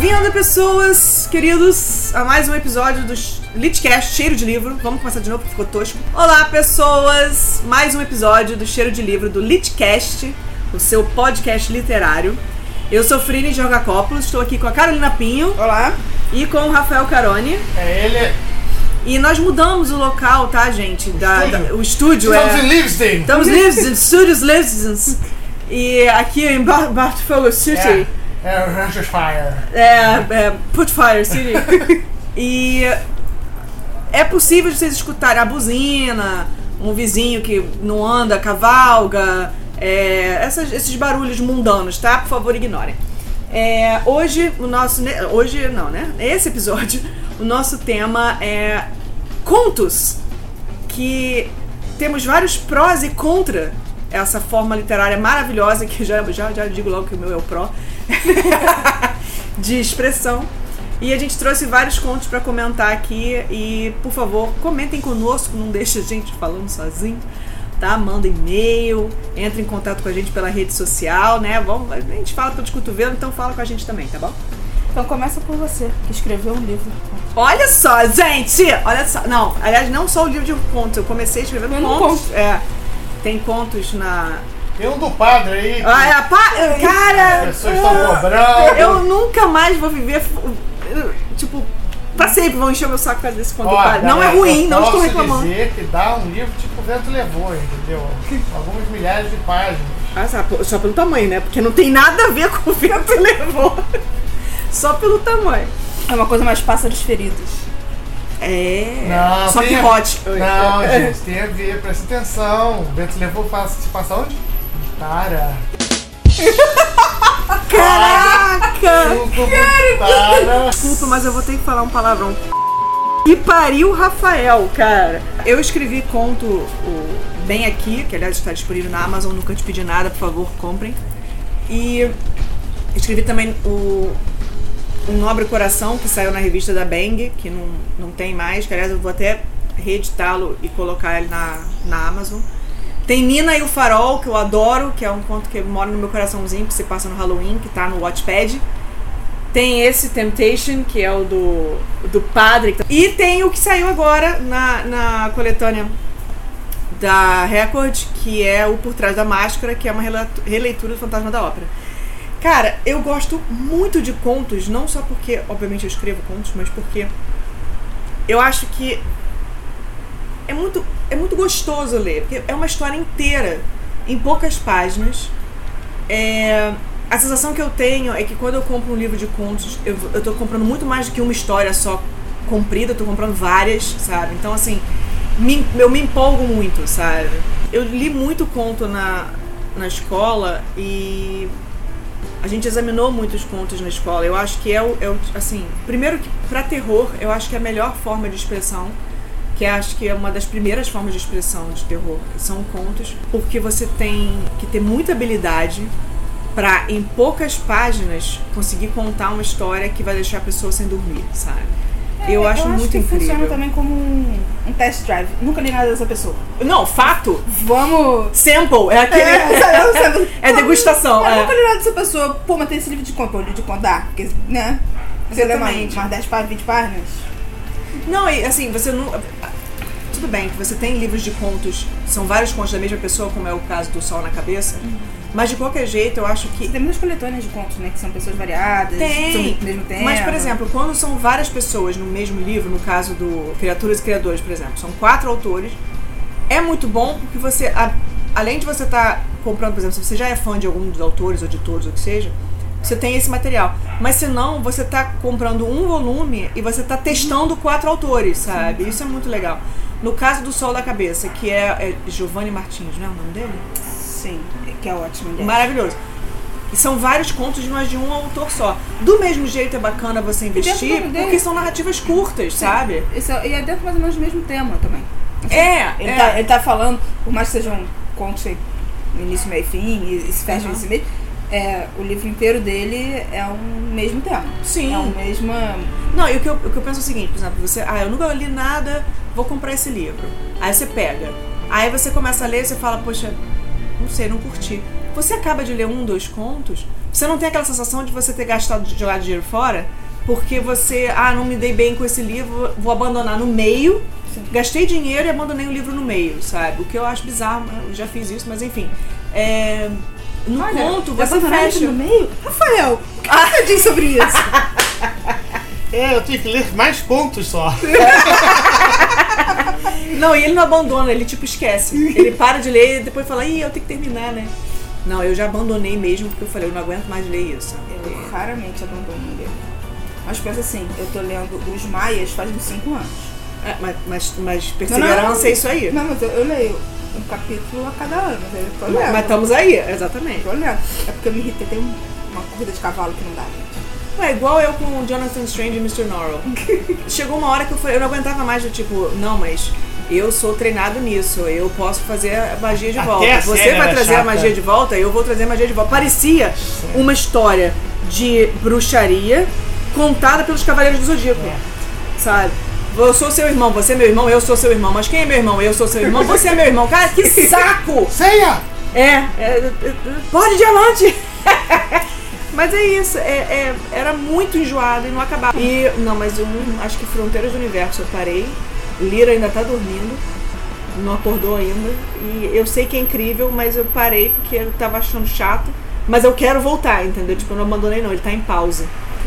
Bem-vindo, pessoas, queridos, a mais um episódio do Litcast Cheiro de Livro. Vamos começar de novo porque ficou tosco. Olá, pessoas! Mais um episódio do Cheiro de Livro do Litcast, o seu podcast literário. Eu sou Frine Jorgacopoulos, estou aqui com a Carolina Pinho. Olá. E com o Rafael Caroni. É ele. E nós mudamos o local, tá, gente? Da, estúdio. da- o estúdio Estamos é. em Livingston. Estamos em Livingston, Studios Livingston. E aqui em Bar Bartfolio City. É, é Ranchers Fire. É, é Putfire City. e é possível vocês escutarem a buzina, um vizinho que não anda, cavalga, é, essas- esses barulhos mundanos, tá? Por favor, ignorem. É, hoje, o nosso. Hoje não, né? Esse episódio, o nosso tema é contos. Que temos vários prós e contra essa forma literária maravilhosa, que já, já, já digo logo que o meu é o pró, de expressão. E a gente trouxe vários contos pra comentar aqui. E, por favor, comentem conosco, não deixe a gente falando sozinho. Tá? Manda e-mail, entre em contato com a gente pela rede social, né? Vamos, a gente fala pelos cotovelos, então fala com a gente também, tá bom? Então começa por você, que escreveu um livro. Olha só, gente! Olha só. Não, aliás, não só o livro de contos. Eu comecei escrevendo contos. É. Tem contos na. Tem um do padre aí. que Ah, é, pá, As cara! pessoas estão cobrando. Eu nunca mais vou viver. Tipo, pra sempre vão encher meu saco por causa desse conto padre. Não é ruim, eu não estou posso reclamando. dizer que dá um livro tipo o vento levou, entendeu? Algumas milhares de páginas. Ah, só, só pelo tamanho, né? Porque não tem nada a ver com o vento levou. Só pelo tamanho. É uma coisa mais pássaros feridos. É. Não, só que a- hot. Não, gente, tem a ver, presta atenção. O vento levou passa- se passa onde? Para. Caraca! Para. Desculpa, mas eu vou ter que falar um palavrão. E pariu Rafael, cara. Eu escrevi conto o Bem Aqui, que aliás está disponível na Amazon, nunca te pedi nada, por favor, comprem. E escrevi também o Um Nobre Coração, que saiu na revista da Bang, que não, não tem mais, que aliás eu vou até reeditá-lo e colocar ele na, na Amazon. Tem Nina e o Farol, que eu adoro, que é um conto que mora no meu coraçãozinho, que se passa no Halloween, que tá no Watchpad. Tem esse Temptation, que é o do, do padre. E tem o que saiu agora na, na coletânea da Record, que é o Por Trás da Máscara, que é uma releitura do Fantasma da Ópera. Cara, eu gosto muito de contos, não só porque, obviamente, eu escrevo contos, mas porque eu acho que é muito, é muito gostoso ler, porque é uma história inteira, em poucas páginas. É, a sensação que eu tenho é que quando eu compro um livro de contos, eu, tô comprando muito mais do que uma história só comprida, eu comprando várias, sabe? Então, assim, me- eu me empolgo muito, sabe? Eu li muito conto na, na escola e a gente examinou muitos contos na escola. Eu acho que é o, é o assim, primeiro que pra terror, eu acho que é a melhor forma de expressão, que acho que é uma das primeiras formas de expressão de terror, são contos, porque você tem que ter muita habilidade pra em poucas páginas conseguir contar uma história que vai deixar a pessoa sem dormir, sabe? eu acho muito que incrível. funciona também como um, um test drive. Nunca li nada dessa pessoa. Não, fato. Vamos. Sample, é aquele. É? É degustação, Eu é. nunca li nada dessa pessoa. Pô, mas tem esse livro de conto. Livro de conto dá. Porque, né? Você lê mais, mais 10 páginas, 20 páginas. Não, e assim, você não. Tudo bem que você tem livros de contos, são vários contos da mesma pessoa, como é o caso do Sol na Cabeça, mas de qualquer jeito eu acho que. Tem muitas coletâneas de contos, né? Que são pessoas variadas. Tem, do mesmo tema. mas por exemplo, quando são várias pessoas no mesmo livro, no caso do Criaturas e Criadores, por exemplo, são quatro autores, é muito bom porque você, a- além de você estar comprando, por exemplo, se você já é fã de algum dos autores ou de todos, ou o que seja, você tem esse material. Mas se não, você tá comprando um volume e você tá testando quatro autores, sabe? Isso é muito legal. No caso do Sol da Cabeça, que é, é Giovanni Martins, não é o nome dele? Sim, que é ótimo. Maravilhoso. E são vários contos de mais de um autor só. Do mesmo jeito é bacana você investir, dele- porque são narrativas curtas, sabe? Esse é- e é dentro mais ou menos do mesmo tema também. É, Ele, é. Tá, ele tá falando, por mais que sejam contos sem início, meio e fim, e, e se fecham Uhum. nesse meio, é, o livro inteiro dele é o mesmo tema. Sim. É o mesmo. Não, e o que, eu, o que eu penso é o seguinte, por exemplo, você, ah, eu nunca li nada, vou comprar esse livro. Aí você pega. Aí você começa a ler e você fala, poxa, não sei, não curti. Você acaba de ler um, dois contos, você não tem aquela sensação de você ter gastado de jogar dinheiro fora, porque você, ah, não me dei bem com esse livro, vou abandonar no meio. Gastei dinheiro e abandonei o livro no meio, sabe? O que eu acho bizarro, eu já fiz isso, mas enfim. É, no Olha, conto, você fecha. no meio? Rafael, o que você diz sobre isso? É, eu tenho que ler mais contos só. Não, e ele não abandona, ele tipo esquece. Ele para de ler e depois fala, ih, eu tenho que terminar, né? Não, eu já abandonei mesmo porque eu falei, eu não aguento mais ler isso. Eu raramente abandono livro. Mas pensa assim, eu tô lendo Os Maias faz uns 5 anos. É, mas, mas, mas perseverança é isso aí. Não, mas eu, eu leio um capítulo a cada ano. Mas Mas, estamos aí, exatamente. Tô lendo. É porque eu me irritei. Tem um- uma corrida de cavalo que não dá, gente. É igual eu com o Jonathan Strange e Mr. Norrell. Chegou uma hora que eu falei, eu não aguentava mais do tipo, não, mas eu sou treinado nisso, eu posso fazer a magia de Até volta. a Você vai trazer a chata. magia de volta, eu vou trazer a magia de volta. Parecia uma história de bruxaria contada pelos Cavaleiros do Zodíaco. Sabe? Eu sou seu irmão, você é meu irmão, eu sou seu irmão. Mas quem é meu irmão? Eu sou seu irmão, você é meu irmão. Cara, que saco! Ceia! É, é, é, pode diamante! mas é isso, é, é- era muito enjoado e não acabava. E, não, mas eu acho que Fronteiras do Universo eu parei. Lira ainda tá dormindo, não acordou ainda. E eu sei que é incrível, mas eu parei porque eu tava achando chato. Mas eu quero voltar, entendeu? Tipo, eu não abandonei não, ele tá em pausa.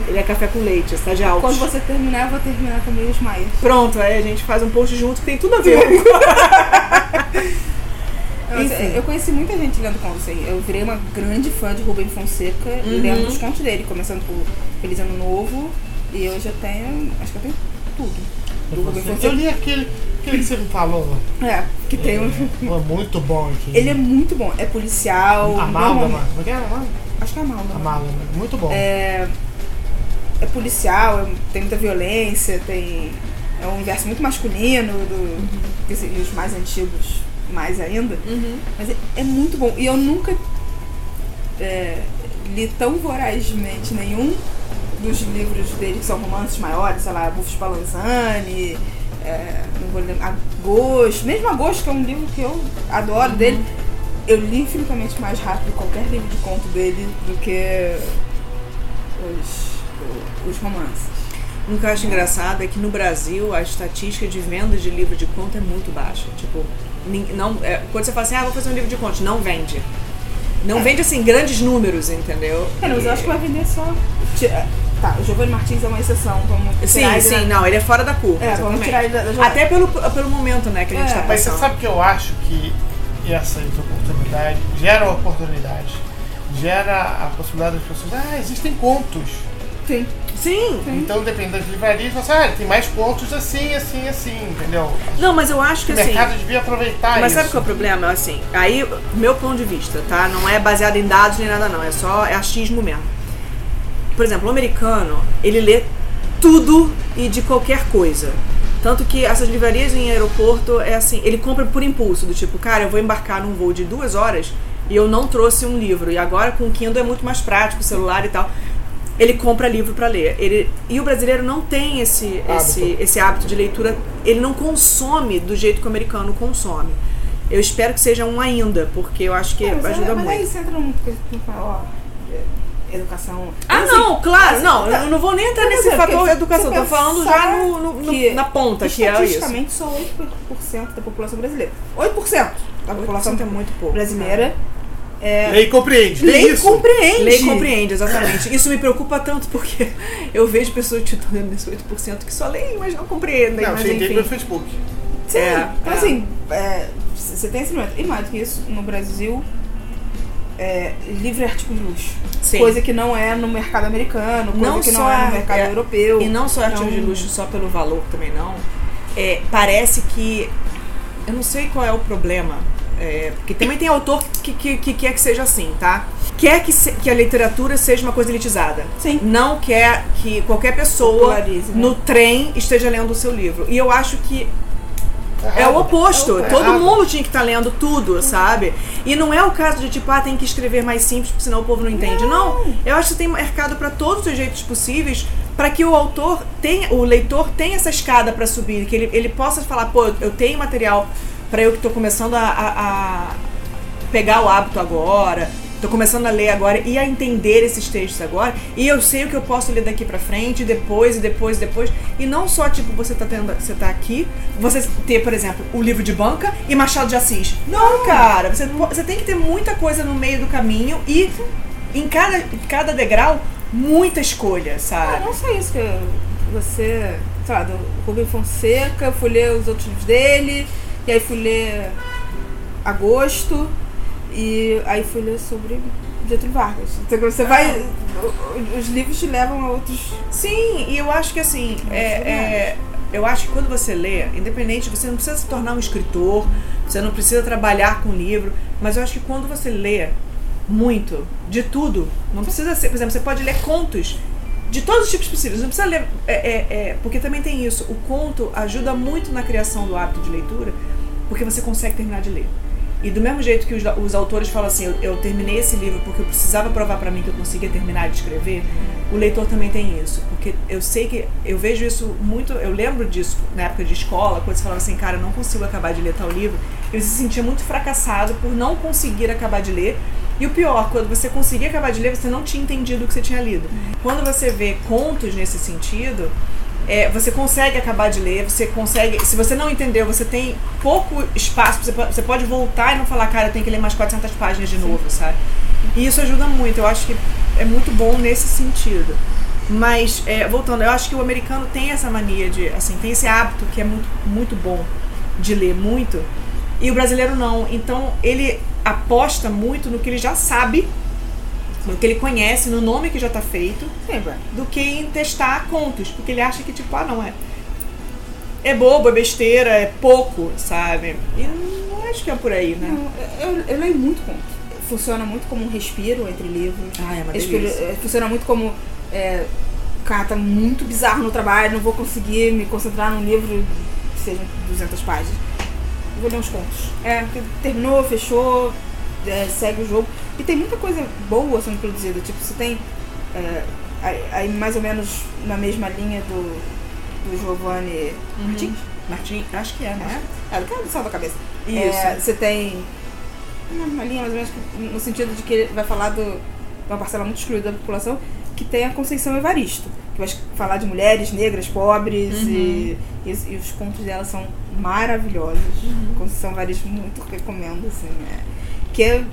Ele é café com leite, está de alto. Quando você terminar, eu vou terminar também Os Maias. Pronto, aí a gente faz um post junto que tem tudo a ver. Enfim. é, Eu conheci muita gente lendo contos aí. Eu virei uma grande fã de Rubem Fonseca Uhum. e lendo os contos dele, começando por Feliz Ano Novo. E eu já tenho. Acho que eu tenho tudo. Eu li aquele, aquele que você me falou. É, que tem um. Pô, muito bom aqui. Ele é muito bom. É policial. Amálgama. Como é que é? Acho que é Amálgama. Amálgama. Muito bom. É, é policial, é- tem muita violência, tem. É um universo muito masculino, do, que se- e os mais antigos mais ainda. Mas é, é muito bom. E eu nunca é, li tão vorazmente nenhum dos livros dele, que são romances maiores, sei lá, Bufo Spallanzani, é, não vou lembrar, Agosto, mesmo Agosto, que é um livro que eu adoro dele, eu li infinitamente mais rápido qualquer livro de conto dele do que os, os romances. Um que eu acho engraçado é que no Brasil a estatística de venda de livro de conto é muito baixa. Tipo, não, é, quando você fala assim, ah, vou fazer um livro de contos, não vende. Não vende assim grandes números, entendeu? É, mas eu acho que vai vender só. É, Tá, o Giovanni Martins é uma exceção. Vamos Sim, sim, da- não, ele é fora da curva. É, vamos tirar ele da, da. Até pelo, pelo momento, né, que a gente É, tá Mas você passando. sabe que eu acho que essas oportunidades geram oportunidades. Gera a possibilidade das pessoas. Ah, existem contos. Sim. Sim. Então, dependendo das livrarias, você ah, tem mais contos assim, assim, assim, entendeu? Não, mas eu acho que O assim. mercado devia aproveitar Mas isso. sabe qual é o problema? Assim, aí, meu ponto de vista, tá? Não é baseado em dados nem nada, não. É só é achismo mesmo. Por exemplo, o americano, ele lê tudo e de qualquer coisa. Tanto que essas livrarias em aeroporto é assim, ele compra por impulso, do tipo, cara, eu vou embarcar num voo de duas horas e eu não trouxe um livro. E agora com o Kindle é muito mais prático, celular e tal. Ele compra livro pra ler. Ele, e o brasileiro não tem esse, esse, Hábito. esse hábito de leitura. Ele não consome do jeito que o americano consome. Eu espero que seja um ainda, porque eu acho que É, mas é- ajuda mas muito. aí você entra num. ó, é, educação. Ah, Assim, não, claro, assim, não, tá. eu não vou nem entrar Não, nesse fator educação, tô falando já no, no- no- na ponta, que é isso. Estatisticamente, só 8% da população brasileira. 8% da população 8% é muito pouco. brasileira é, Lei compreende. lei isso. compreende. Lei compreende, exatamente. Isso me preocupa tanto porque eu vejo pessoas titulando nesse 8% que só leem, mas não compreendem. Não, mas você entende pelo Facebook. Sim, É, então é. assim, é, você tem esse momento. E mais do que isso, no Brasil, é, livre artigo de luxo. Sim. Coisa que não é no mercado americano, coisa Não que não é no mercado é- europeu. E não só artigo Então- de luxo só pelo valor também não. É, parece que. Eu não sei qual é o problema. É, porque também tem autor que, que, que quer que seja assim, tá? Quer que, se- que a literatura seja uma coisa elitizada. Sim. Não quer que qualquer pessoa né? no trem esteja lendo o seu livro. E eu acho que é o oposto. É o Todo mundo tinha que estar lendo tudo, sabe? E não é o caso de tipo, ah, tem que escrever mais simples, porque senão o povo não entende. Não. Eu acho que tem mercado para todos os jeitos possíveis para que o autor tenha, o leitor tenha essa escada para subir, que ele, ele possa falar, pô, eu tenho material para eu que estou começando a, a- a pegar o hábito agora. Tô começando a ler agora e a entender esses textos agora. E eu sei o que eu posso ler daqui pra frente, depois, e depois, e depois. E não só, tipo, você tá tendo. Você tá aqui, você ter, por exemplo, o livro de banca e Machado de Assis. Não, cara. Você, você tem que ter muita coisa no meio do caminho e em cada, em cada degrau, muita escolha, sabe? não só isso, que você, sei lá, do Rubem Fonseca, eu fui ler os outros livros dele, e aí fui ler Agosto, e aí fui ler sobre Getúlio Vargas. Então você vai. Os livros te levam a outros. Sim, e eu acho que assim, é, é, eu acho que quando você lê, independente, você não precisa se tornar um escritor, você não precisa trabalhar com livro, mas eu acho que quando você lê muito, de tudo, não precisa ser, por exemplo, você pode ler contos de todos os tipos possíveis, não precisa ler, é, é, é, porque também tem isso, o conto ajuda muito na criação do hábito de leitura, porque você consegue terminar de ler. E do mesmo jeito que os, os autores falam assim, eu, eu terminei esse livro porque eu precisava provar pra mim que eu conseguia terminar de escrever, o leitor também tem isso. Porque eu sei que, eu vejo isso muito, eu lembro disso na época de escola, quando você falava assim, cara, eu não consigo acabar de ler tal livro, eu se sentia muito fracassado por não conseguir acabar de ler. E o pior, quando você conseguia acabar de ler, você não tinha entendido o que você tinha lido. Quando você vê contos nesse sentido, é, você consegue acabar de ler, você consegue. Se você não entendeu, você tem pouco espaço, você pode, você pode voltar e não falar, cara, eu tenho que ler mais 400 páginas de novo, sabe? E isso ajuda muito, eu acho que é muito bom nesse sentido. Mas, é, voltando, eu acho que o americano tem essa mania de, assim, tem esse hábito que é muito, muito bom de ler muito, e o brasileiro não. Então, ele aposta muito no que ele já sabe, no que ele conhece, no nome que já está feito, Sempre. do que em testar contos, porque ele acha que, tipo, ah, não, é. É bobo, é besteira, é pouco, sabe? E não acho que é por aí, né? Não, eu, eu leio muito conto. Funciona muito como um respiro entre livros. Ah, é uma delícia. é, funciona muito como. É, cara, tá muito bizarro no trabalho, não vou conseguir me concentrar num livro que seja 200 páginas. Vou ler uns contos. É, terminou, fechou, é, segue o jogo. E tem muita coisa boa sendo produzida. Tipo, você tem. é, aí, mais ou menos na mesma linha do, do Giovanni Martins. Martim, acho que é, né? É, do cara do céu da cabeça. Isso. É, você tem uma, linha mais ou menos no sentido de que ele vai falar do, de uma parcela muito excluída da população que tem a Conceição Evaristo, que vai falar de mulheres negras, pobres e, e, e os contos dela são maravilhosos. Conceição Evaristo muito recomendo, assim, é, que é,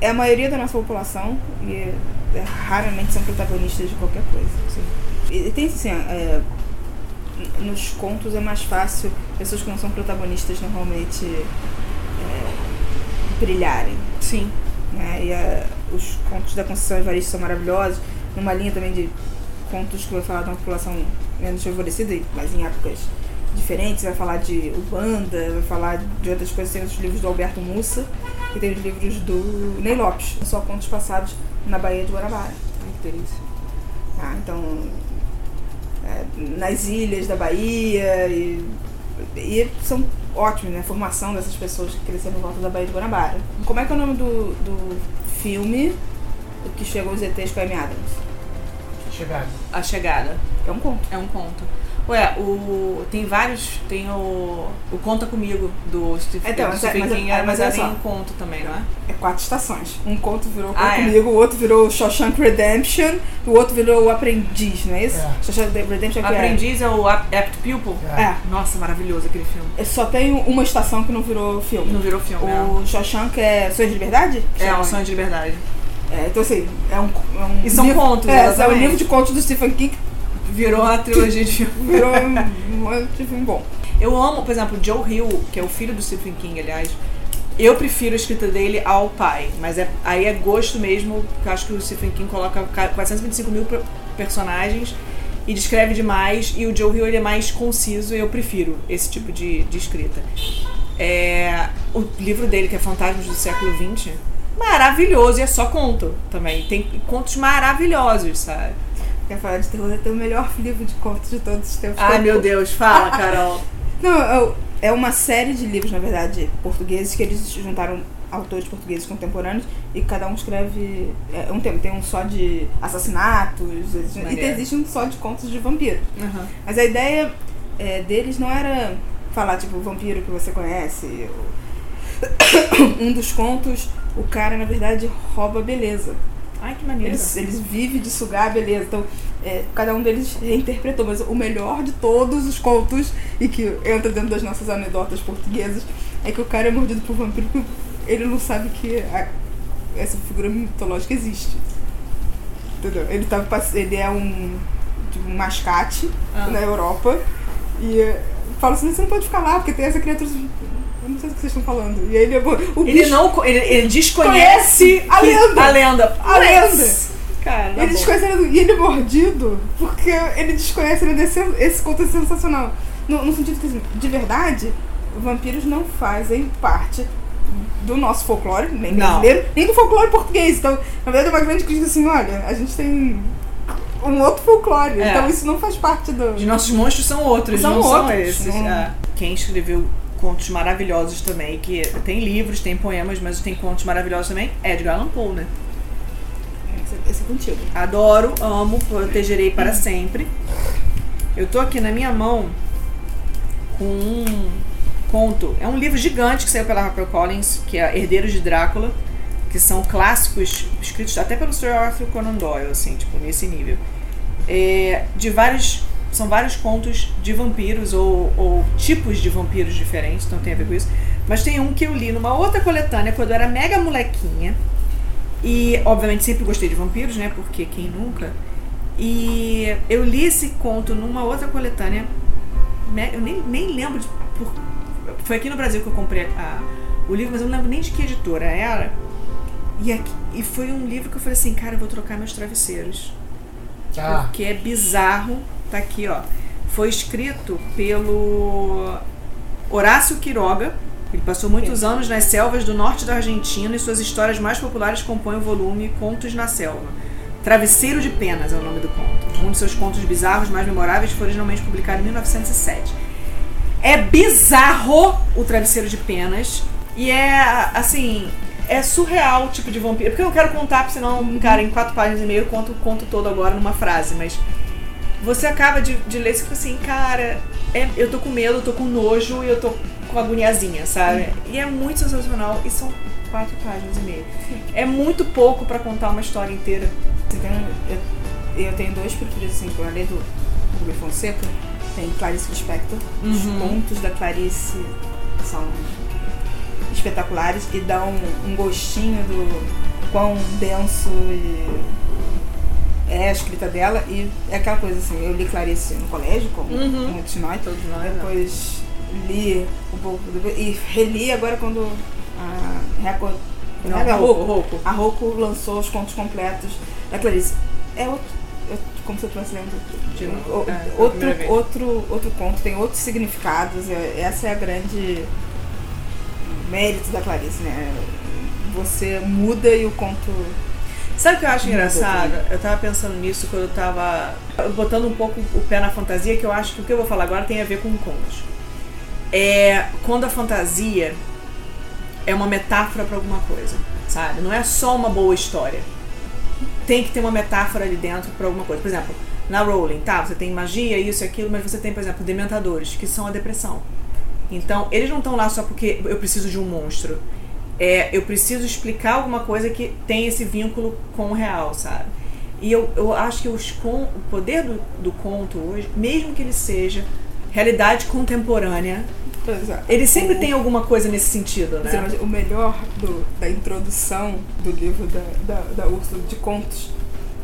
é a maioria da nossa população e é- é, raramente são protagonistas de qualquer coisa. assim. E, tem assim, é, nos contos é mais fácil pessoas que não são protagonistas normalmente é, brilharem. Sim. Né? E os contos da Conceição Evaristo são maravilhosos, numa linha também de contos que vai falar de uma população menos favorecida, mas em épocas diferentes, vai falar de Ubanda, vai falar de outras coisas, tem os livros do Alberto Mussa e tem os livros do Ney Lopes, só contos passados na Baía de Guarabara. Ai, que delícia. Ah, então, é, nas ilhas da Bahia e, e são ótimos, né? A formação dessas pessoas que cresceram em volta da Baía de Guanabara. Como é que é o nome do, do filme que chegou os ETs com a Amy Adams? Chegado. A Chegada. É um conto. É um conto. Ué, o, tem vários. Tem o. O Conta Comigo do Stephen, Então, do mas- Stephen mas- King, mas mas era só. um conto também, não é? É quatro estações. Um conto virou Ah, Conta é? Comigo, o outro virou Shawshank Redemption e o outro virou O Aprendiz, não é isso? É. Shawshank Redemption é é- Aprendiz é o Ap- Apt Pupil? É. É. Nossa, maravilhoso aquele filme. é. Só tem uma estação que não virou filme. Não virou filme, é. O Shawshank é Sonho de Liberdade? É, um sonho de liberdade. É, então assim, é um, é um E são livro- contos, É, é um livro de contos do Stephen King Virou a trilogia de filme. virou um, um filme bom. Eu amo, por exemplo, Joe Hill, que é o filho do Stephen King, aliás. Eu prefiro a escrita dele ao pai, mas é, aí é gosto mesmo, eu acho que o Stephen King coloca ca- 425 mil per- personagens e descreve demais, e o Joe Hill ele é mais conciso e eu prefiro esse tipo de, de escrita. É, o livro dele, que é Fantasmas do século XX, maravilhoso, e é só conto também. Tem contos maravilhosos, sabe? Quer falar de terror, é o melhor livro de contos de todos os tempos. Ai meu Deus, fala, Carol. Não, é- é uma série de livros, na verdade, portugueses, que eles juntaram autores portugueses contemporâneos e cada um escreve é, um tema. Tem um só de assassinatos, existe- e existe um só de contos de vampiro. Uhum. Mas a ideia é, deles não era falar, tipo, o vampiro que você conhece. ou- Um dos contos o cara, na verdade, rouba a beleza. Ai, que maneiro. Eles, eles vivem de sugar a beleza. Então, é, cada um deles reinterpretou. Mas o melhor de todos os contos, e que entra dentro das nossas anedotas portuguesas, é que o cara é mordido por vampiro porque ele não sabe que a- essa figura mitológica existe. Entendeu? Ele, pass- ele é um, tipo, um mascate Ah. na Europa e fala assim: você não pode ficar lá porque tem essa criatura. Eu não sei do que vocês estão falando. E aí ele O Ele não. Ele, ele desconhece a que- lenda. A lenda. A lenda. Cara, tá Ele desconhece lenda. E ele é mordido porque ele desconhece a lenda. Esse, conto é sensacional. No, no sentido que, assim, de verdade, vampiros não fazem parte do nosso folclore, nem Não. brasileiro, nem do folclore português. Então, na verdade, é uma grande crítica assim: olha, a gente tem um outro folclore. É. Então, isso não faz parte do. Os nossos monstros são outros, São não são outros, esses. não- É. Quem escreveu contos maravilhosos também, que tem livros, tem poemas, mas tem contos maravilhosos também, é Edgar Allan Poe, né? Esse, é contigo. Adoro, amo, protegerei para sempre. Eu tô aqui na minha mão com um conto. É um livro gigante que saiu pela HarperCollins, que é Herdeiros de Drácula, que são clássicos escritos até pelo Sir Arthur Conan Doyle, assim, tipo, nesse nível. É, de vários. São vários contos de vampiros ou, ou tipos de vampiros diferentes, então tem a ver com isso. Mas tem um que eu li numa outra coletânea quando eu era mega molequinha. E, obviamente, sempre gostei de vampiros, né? Porque quem nunca? E eu li esse conto numa outra coletânea. Eu nem, nem lembro de. por- foi aqui no Brasil que eu comprei a- o livro, mas eu não lembro nem de que editora era. E, aqui- e foi um livro que eu falei assim: cara, eu vou trocar meus travesseiros. Ah, Porque é bizarro. Tá aqui, ó. Foi escrito pelo Horácio Quiroga. Ele passou muitos anos nas selvas do norte da Argentina e suas histórias mais populares compõem o volume Contos na Selva. Travesseiro de Penas é o nome do conto. Um de seus contos bizarros mais memoráveis foi originalmente publicado em 1907. É bizarro o Travesseiro de Penas. E é, assim, é surreal o tipo de vampiro. Porque eu não quero contar, porque senão, cara, em quatro páginas e meio eu conto o conto todo agora numa frase. Mas você acaba de, de ler e fica assim, cara, é- eu tô com medo, eu tô com nojo e eu tô com agoniazinha, sabe? E é muito sensacional. E são quatro páginas e meio. É muito pouco pra contar uma história inteira. Eu, eu tenho dois preferidos, assim, quando eu leio do Rubem Fonseca, tem Clarice Lispector. Os Uhum. contos da Clarice são espetaculares e dão um gostinho do quão denso e é a escrita dela. E é aquela coisa assim, eu li Clarice no colégio, como Uhum. muitos de nós. Todos nós? Depois li um pouco e reli agora quando a Record Não, a Rouco, Rocco, Rouco. a Rocco lançou os contos completos da Clarice. É outro, é como se eu estivesse lendo De o- É, outro, outro, outro conto, tem outros significados. é- Essa é a grande mérito da Clarice, né? Você muda e o conto. Sabe o que eu acho engraçado? Eu tava pensando nisso quando eu tava botando um pouco o pé na fantasia, que eu acho que o que eu vou falar agora tem a ver com contos. É quando a fantasia é uma metáfora pra alguma coisa, sabe? Não é só uma boa história. Tem que ter uma metáfora ali dentro pra alguma coisa. Por exemplo, na Rowling, tá? Você tem magia, isso e aquilo, mas você tem, por exemplo, dementadores, que são a depressão. Então, eles não estão lá só porque eu preciso de um monstro. É, eu preciso explicar alguma coisa que tem esse vínculo com o real, sabe? E eu, eu acho que os con, o poder do, do conto hoje, mesmo que ele seja realidade contemporânea, ele sempre tem alguma coisa nesse sentido, né? o melhor do- da introdução do livro da, da, da Úrsula de contos.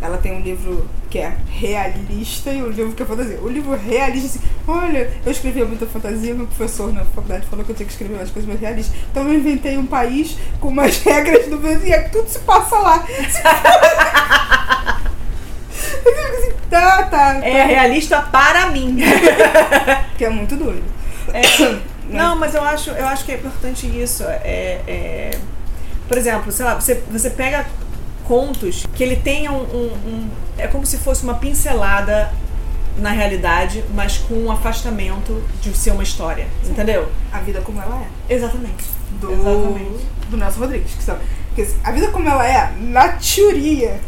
Ela tem um livro que é realista e um livro que é fantasia. O livro realista, assim, olha, eu escrevia muita fantasia, meu professor na faculdade falou que eu tinha que escrever umas coisas mais realistas. Então eu inventei um país com umas regras do Brasil e é tudo se passa lá. Eu fico assim, tá, tá. É realista para mim. Que é muito doido. É, não, mas eu acho, eu acho que é importante isso. É, é, por exemplo, sei lá, você, você pega contos que ele tenha um, um- um- É como se fosse uma pincelada na realidade, mas com um afastamento de ser uma história. Entendeu? A vida como ela é. Exatamente. do, Exatamente. do Nelson Rodrigues. Que são, porque a vida como ela é, na teoria,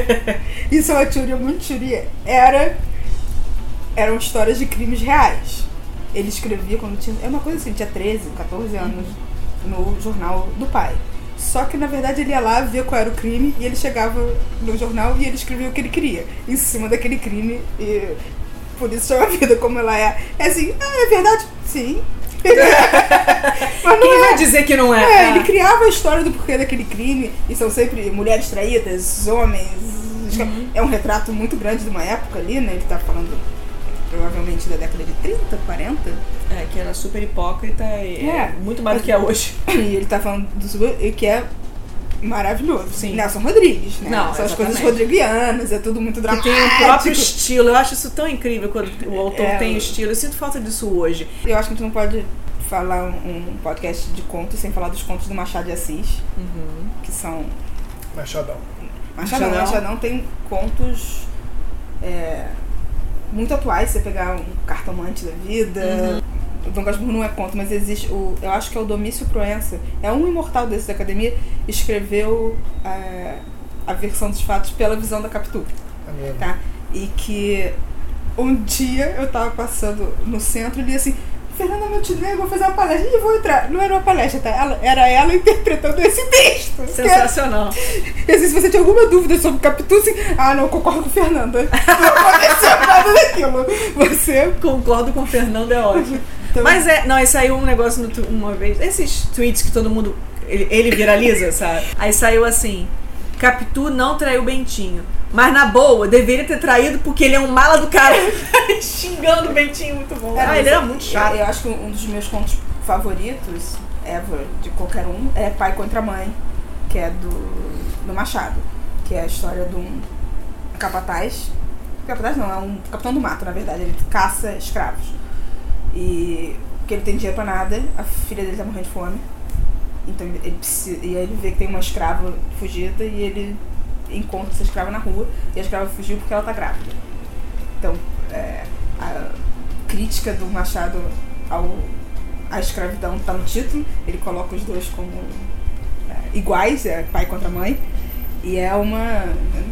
isso é uma teoria muito teoria, era, eram histórias de crimes reais. Ele escrevia quando tinha, é uma coisa assim, tinha 13, 14 anos, no jornal do pai. Só que na verdade ele ia lá, via qual era o crime, e ele chegava no jornal e ele escrevia o que ele queria, em cima daquele crime. E por isso a vida como ela é. É assim, ah, é verdade? Sim. Mas Quem é. vai dizer que não é? É, Ah. ele criava a história do porquê daquele crime, e são sempre mulheres traídas, homens. Uhum. É um retrato muito grande de uma época ali, né? Ele tá falando provavelmente da década de 30, 40. É, que era super hipócrita e É. muito mais do que é hoje. E ele tá falando do e que é maravilhoso. Sim. Nelson Rodrigues, né? Não, São as coisas rodriguianas, é tudo muito Que dramático. tem o próprio estilo. Eu acho isso tão incrível quando o autor É, tem estilo. Eu sinto falta disso hoje. Eu acho que a gente não pode falar um, um podcast de contos sem falar dos contos do Machado de Assis, Uhum. que são Machadão. Machadão, Machadão. Machadão tem contos é, muito atuais, você pegar um cartomante da vida. Uhum. O Dom Casmurro não é conto, mas existe. O, eu acho que é o Domício Proença. É um imortal desse da academia, escreveu é, a versão dos fatos pela visão da Capitu. É. Tá? E que um dia eu tava passando no centro e li assim. Fernanda Montenegro, vou fazer uma palestra. E vou entrar. Não era uma palestra, tá? Ela, era ela interpretando esse texto. Sensacional. se você tinha alguma dúvida sobre Capitu, assim, ah, não, eu concordo com Fernanda. Não aconteceu nada daquilo. Você. Concordo com o Fernando, é ótimo. Então, Mas é, não, aí saiu um negócio no uma vez. Esses tweets que todo mundo. Ele, ele viraliza, sabe? Aí saiu assim: Capitu não traiu Bentinho. Mas na boa, deveria ter traído porque ele é um mala do cara. Xingando o Bentinho, muito bom. ah, mas ele era muito chato. Eu, eu acho que um dos meus contos favoritos, ever, de qualquer um, é Pai contra Mãe, que é do, do Machado. Que é a história de um capataz. Capataz não, é um capitão do mato, na verdade. Ele caça escravos. E que ele tem dinheiro pra nada, a filha dele tá morrendo de fome. Então ele precisa, e aí ele vê que tem uma escrava fugida e ele encontra essa escrava na rua e a escrava fugiu porque ela tá grávida. Então, é, a crítica do Machado ao, à escravidão tá no título, ele coloca os dois como é, iguais, é pai contra mãe, e é uma né,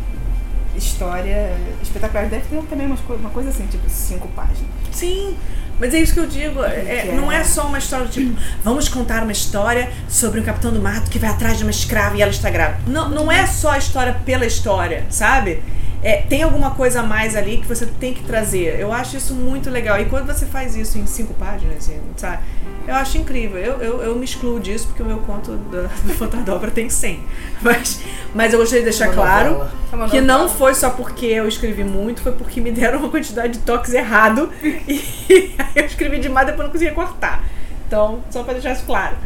história espetacular. Deve ter também umas co- uma coisa assim, tipo cinco páginas. Sim, mas é isso que eu digo. é- Que é- não é só uma história tipo, vamos contar uma história sobre um capitão do mato que vai atrás de uma escrava e ela está grávida. Não, não é só a história pela história, sabe? É, tem alguma coisa a mais ali que você tem que trazer. Eu acho isso muito legal. E quando você faz isso em cinco páginas, assim, sabe? Eu acho incrível. Eu, eu, eu me excluo disso porque o meu conto da, do Fantadobra tem 100. Mas, mas eu gostaria de deixar Uma claro novela. É que não foi só porque eu escrevi muito, foi porque me deram uma quantidade de toques errado e aí eu escrevi demais e depois não conseguia cortar. Então, só pra deixar isso claro.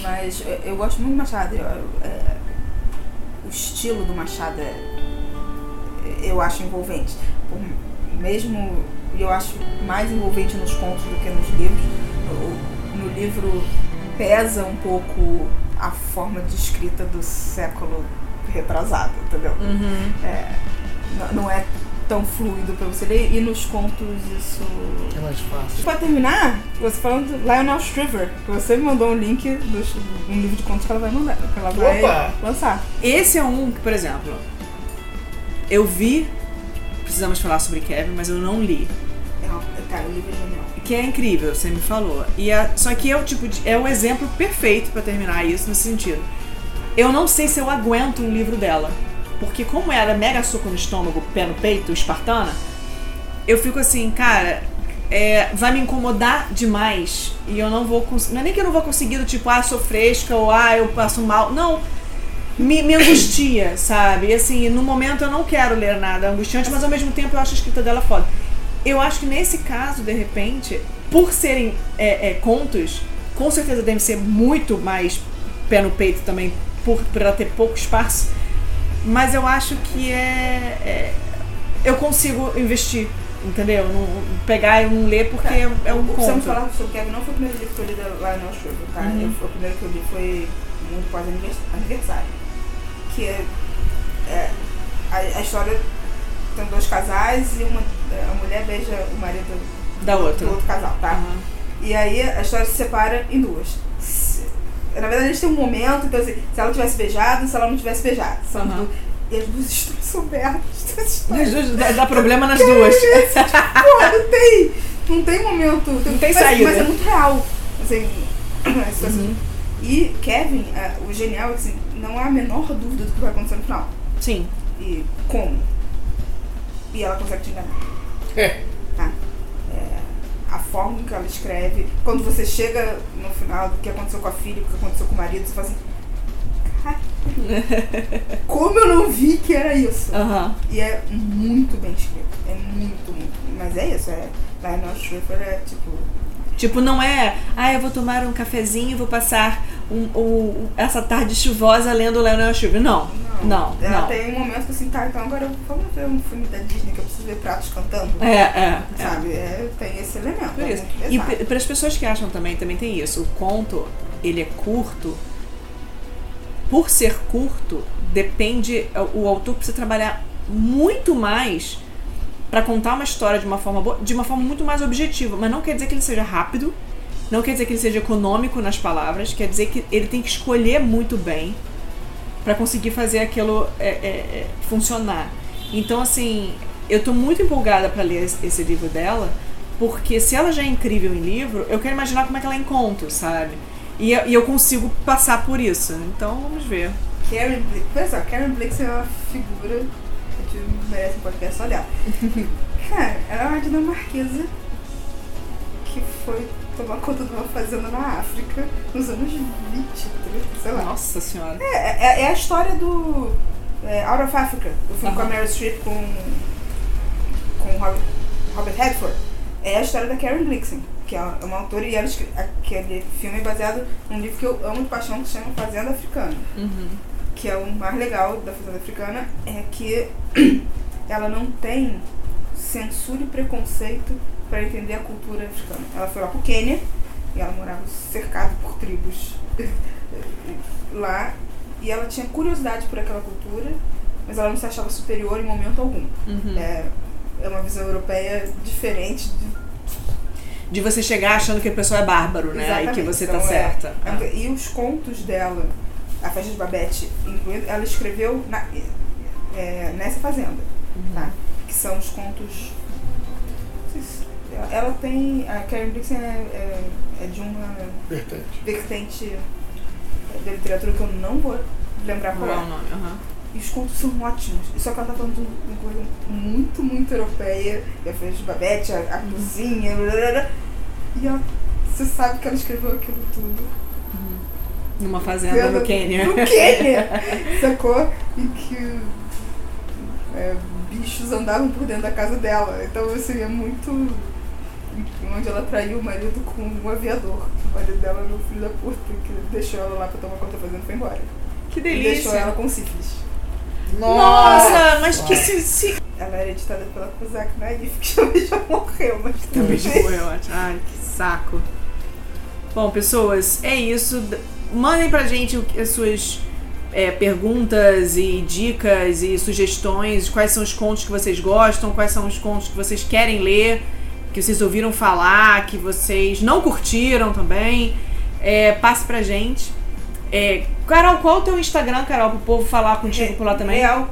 Mas eu, eu gosto muito do Machado. eu- é, o estilo do Machado é, eu acho envolvente. Por- mesmo eu acho mais envolvente nos contos do que nos livros. No livro pesa um pouco a forma de escrita do século retrasado, entendeu? É, n- não é tão fluido pra você ler. E nos contos isso É mais fácil. Pra terminar, você falando do Lionel Shriver, que você me mandou um link de um livro de contos que ela vai mandar, que ela vai Opa! lançar. Esse é um que, por exemplo, eu vi, precisamos falar sobre Kevin, mas eu não li. É, cara, o livro é genial. Que é incrível, você me falou. E a- só que é o tipo de, é o exemplo perfeito pra terminar isso nesse sentido. Eu não sei se eu aguento um livro dela. Porque como ela é mega soco no estômago, pé no peito, espartana, eu fico assim, cara, é, vai me incomodar demais. E eu não vou conseguir. Não é nem que eu não vou conseguir do tipo, ah, sou fresca ou ah, eu passo mal. Não. Me, me angustia, sabe? E assim, no momento eu não quero ler nada angustiante, mas ao mesmo tempo eu acho a escrita dela foda. Eu acho que nesse caso, de repente, por serem é, é, contos, com certeza devem ser muito mais pé no peito também, por, por ela ter pouco espaço. Mas eu acho que é. é- eu consigo investir, entendeu? Não, pegar e não ler porque é, é um conto. falava sobre Kevin não foi o primeiro livro que eu li da Lionel Shriver, tá? Uhum. Eu- o primeiro que eu li foi muito pós-aniversário. Que é, é, a, a história tem dois casais e uma, a mulher beija o marido Da outra. do outro casal, tá? Uhum. E aí a história se separa em duas. Se- Na verdade, eles têm um momento, então assim, se ela tivesse beijado, se ela não tivesse beijado. São du- E as duas histórias são merdas. As histórias- As duas- dá, dá problema nas duas. Porra, não tem. Não tem momento. Não tem mas, saída. Mas é muito real. Assim, Uhum. E Kevin, é, o genial é que assim, não há a menor dúvida do que vai acontecer no final. Sim. E como. E ela consegue te enganar. É. Tá? É, a forma que ela escreve. Quando você chega no final do que aconteceu com a filha, o que aconteceu com o marido, você fala assim. "Caralho, Como eu não vi que era isso? Aham. E é muito bem escrito. É muito, muito. Mas é isso, é. Lionel Schiffer é tipo. Tipo, não é, ah, eu vou tomar um cafezinho e vou passar um, um- essa tarde chuvosa lendo o Leonel Schubert. Não, não, não. Ela tem um momento que assim, tá, então agora vamos ver um filme da Disney que eu preciso ver pratos cantando. É, é, é. Sabe? É, tem esse elemento. Por é isso. muito E para as pessoas que acham também, também tem isso. O conto, ele é curto. Por ser curto, depende. O autor precisa trabalhar muito mais para contar uma história de uma forma boa, de uma forma muito mais objetiva. Mas não quer dizer que ele seja rápido, não quer dizer que ele seja econômico nas palavras, quer dizer que ele tem que escolher muito bem para conseguir fazer aquilo é, é, é, funcionar. Então, assim, eu tô muito empolgada para ler esse, livro dela, porque se ela já é incrível em livro, eu quero imaginar como é que ela é em conto, sabe? E, eu- e eu consigo passar por isso. Então, vamos ver. Karen Blix. Olha só, Karen Blix é uma figura que merece um podcast olhar. Cara, ela é uma dinamarquesa que foi tomar conta de uma fazenda na África nos anos 20, 30, sei lá. Nossa senhora. É, é, é a história do é, Out of Africa, o filme com a. Meryl Streep com, com Robert, Robert Redford. É a história da Karen Blixen, que é uma autora e ela aquele filme é baseado num livro que eu amo de paixão que se chama Fazenda Africana. Uhum. Que é o mais legal da Fazenda Africana é que ela não tem censura e preconceito para entender a cultura africana. Ela foi lá pro Quênia e ela morava cercada por tribos lá e ela tinha curiosidade por aquela cultura, mas ela não se achava superior em momento algum. Uhum. É, é uma visão europeia diferente de De você chegar achando que a pessoa é bárbaro, né? E que Exatamente. você Então, tá é- certa. é- E os contos dela, a festa de Babette incluído, ela escreveu na- é, nessa fazenda, Uhum. tá? Que são os contos. Não Ela tem. A Karen Blixen é, é, é de uma Vertente. vertente da literatura que eu não vou lembrar Qual é o é. nome? Aham. E os contos são ótimos. Só que ela tá falando de uma coisa muito, muito europeia. E a festa de Babette, a, a cozinha, blá, blá, blá. E ela, você sabe que ela escreveu aquilo tudo. Numa fazenda no No Quênia. Quênia! Sacou? E que é, bichos andavam por dentro da casa dela. Então, assim, é muito. Onde ela traiu o marido com um aviador. O marido dela era um filho da puta, que deixou ela lá pra tomar conta da fazenda e foi embora. Que E deixou ela delícia. com sífilis. Nossa, mas que se. Ela era editada pela Kozak Naif, que também já morreu, mas Também também. ótimo. Ai, que saco. Bom, pessoas, é isso. Mandem pra gente o que- as suas é, perguntas e dicas e sugestões. Quais são os contos que vocês gostam, quais são os contos que vocês querem ler, que vocês ouviram falar, que vocês não curtiram também. É, passe pra gente. É, Carol, qual é o teu Instagram, Carol, pro povo falar contigo por lá também? Real,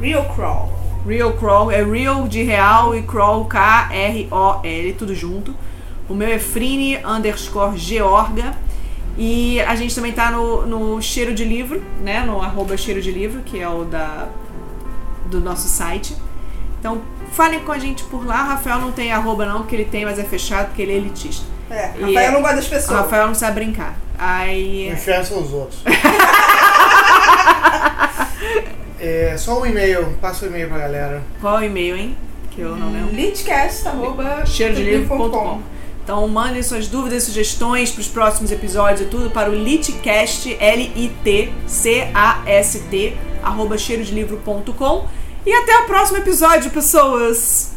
Real Crawl. Real Crawl, é Real de real e Crawl K-R-O-L, tudo junto. O meu é Frine underscore Georga. E a gente também tá no, no Cheiro de Livro, né? No arroba Cheiro de Livro, que é o da, do nosso site. Então falem com a gente por lá. O Rafael não tem arroba não, porque ele tem, mas é fechado, porque ele é elitista. É, Rafael é- não gosta das O pessoas. Rafael não sabe brincar. O Aí. inferno são os outros. é, só um e-mail, passa o e-mail pra galera. Qual é o e-mail, hein? Que eu não lembro. Litcast, arroba cheirodelivro.com. Então mandem suas dúvidas, sugestões para os próximos episódios e tudo para o litcast, L-I-T-C-A-S-T, arroba cheirodelivro.com. E até o próximo episódio, pessoas!